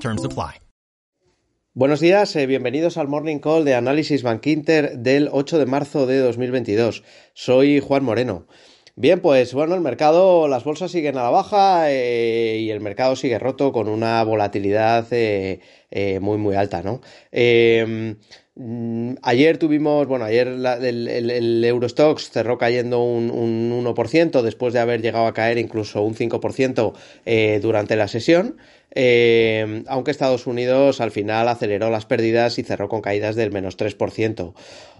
Terms apply. Buenos días, eh, bienvenidos al Morning Call de Análisis Bankinter del 8 de marzo de 2022. Soy Juan Moreno. Bien, pues bueno, el mercado, las bolsas siguen a la baja eh, y el mercado sigue roto con una volatilidad eh, muy, muy alta, ¿no? Mm, ayer tuvimos, bueno, ayer el, el, Eurostox cerró cayendo un, un, 1% después de haber llegado a caer incluso un 5% durante la sesión. Em, aunque Estados Unidos al final aceleró las pérdidas y cerró con caídas del menos 3%.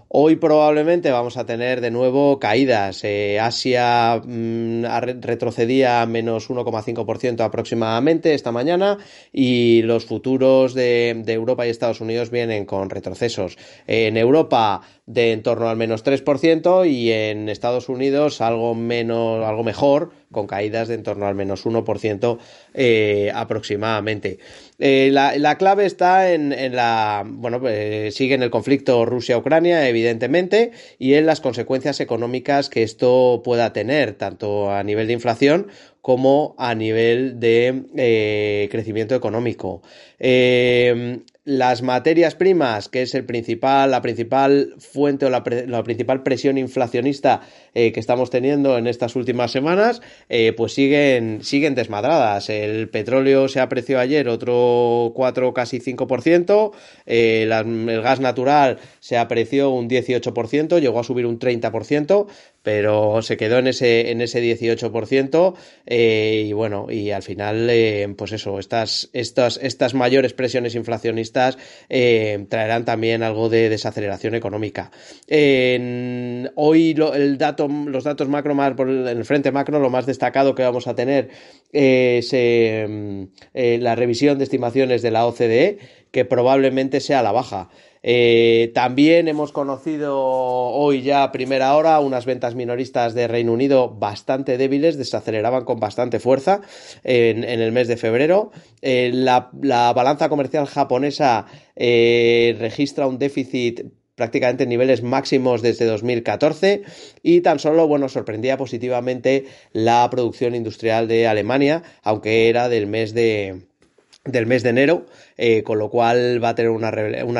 Hoy probablemente vamos a tener de nuevo caídas. Eh, Asia mm, retrocedía a menos 1,5% aproximadamente esta mañana y los futuros de, Europa y Estados Unidos vienen con retrocesos. en Europa de en torno al menos 3% y en Estados Unidos algo menos, algo mejor, con caídas de en torno al menos 1% eh, aproximadamente. Eh, la, clave está en, la, bueno, pues, sigue en el conflicto Rusia-Ucrania, evidentemente, y en las consecuencias económicas que esto pueda tener, tanto a nivel de inflación como a nivel de eh, crecimiento económico. Eh, las materias primas, que es el principal, la principal fuente o la, principal presión inflacionista eh, que estamos teniendo en estas últimas semanas, eh, pues siguen, siguen desmadradas. El petróleo se apreció ayer otro 4, casi 5%, eh, el gas natural se apreció un 18%, llegó a subir un 30%, pero se quedó en ese, en ese 18%, y bueno, y al final, pues eso, estas, estas, estas mayores presiones inflacionistas eh, traerán también algo de desaceleración económica. hoy el dato, los datos macro más por el, en el frente macro, lo más destacado que vamos a tener es eh, la revisión de estimaciones de la OCDE, que probablemente sea la baja. Eh, también hemos conocido hoy ya a primera hora unas ventas minoristas de Reino Unido bastante débiles, desaceleraban con bastante fuerza en, el mes de febrero. Eh, la, balanza comercial japonesa eh, registra un déficit prácticamente en niveles máximos desde 2014 y tan solo, bueno, sorprendía positivamente la producción industrial de Alemania, aunque era del mes de del mes de enero, eh, con lo cual va a tener una,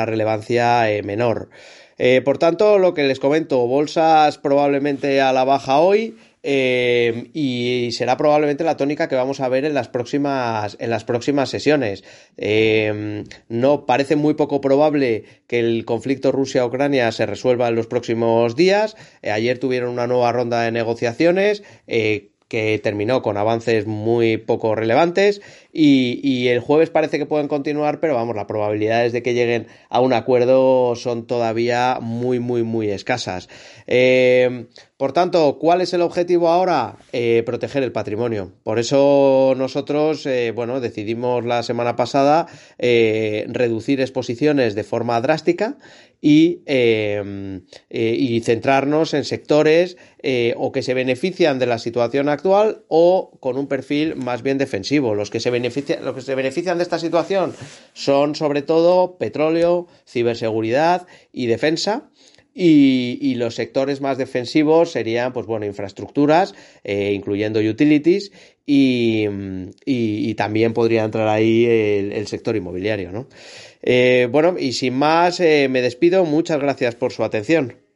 relevancia eh, menor. Eh, por tanto, lo que les comento, bolsas probablemente a la baja hoy. y será probablemente la tónica que vamos a ver en las próximas, en las próximas sesiones. no parece muy poco probable que el conflicto Rusia-Ucrania se resuelva en los próximos días. ayer tuvieron una nueva ronda de negociaciones que terminó con avances muy poco relevantes y, el jueves parece que pueden continuar, pero vamos, las probabilidades de que lleguen a un acuerdo son todavía muy, muy, muy escasas. Eh, por tanto, ¿cuál es el objetivo ahora? Eh, proteger el patrimonio. Por eso nosotros, eh, bueno, decidimos la semana pasada reducir exposiciones de forma drástica y, y centrarnos en sectores o que se benefician de la situación actual o con un perfil más bien defensivo. Los que se los que se benefician de esta situación son sobre todo petróleo, ciberseguridad y defensa. Y, los sectores más defensivos serían, pues bueno, infraestructuras, eh, incluyendo utilities, y, también podría entrar ahí el, sector inmobiliario, ¿no? Eh, bueno, y sin más, eh, me despido. Muchas gracias por su atención.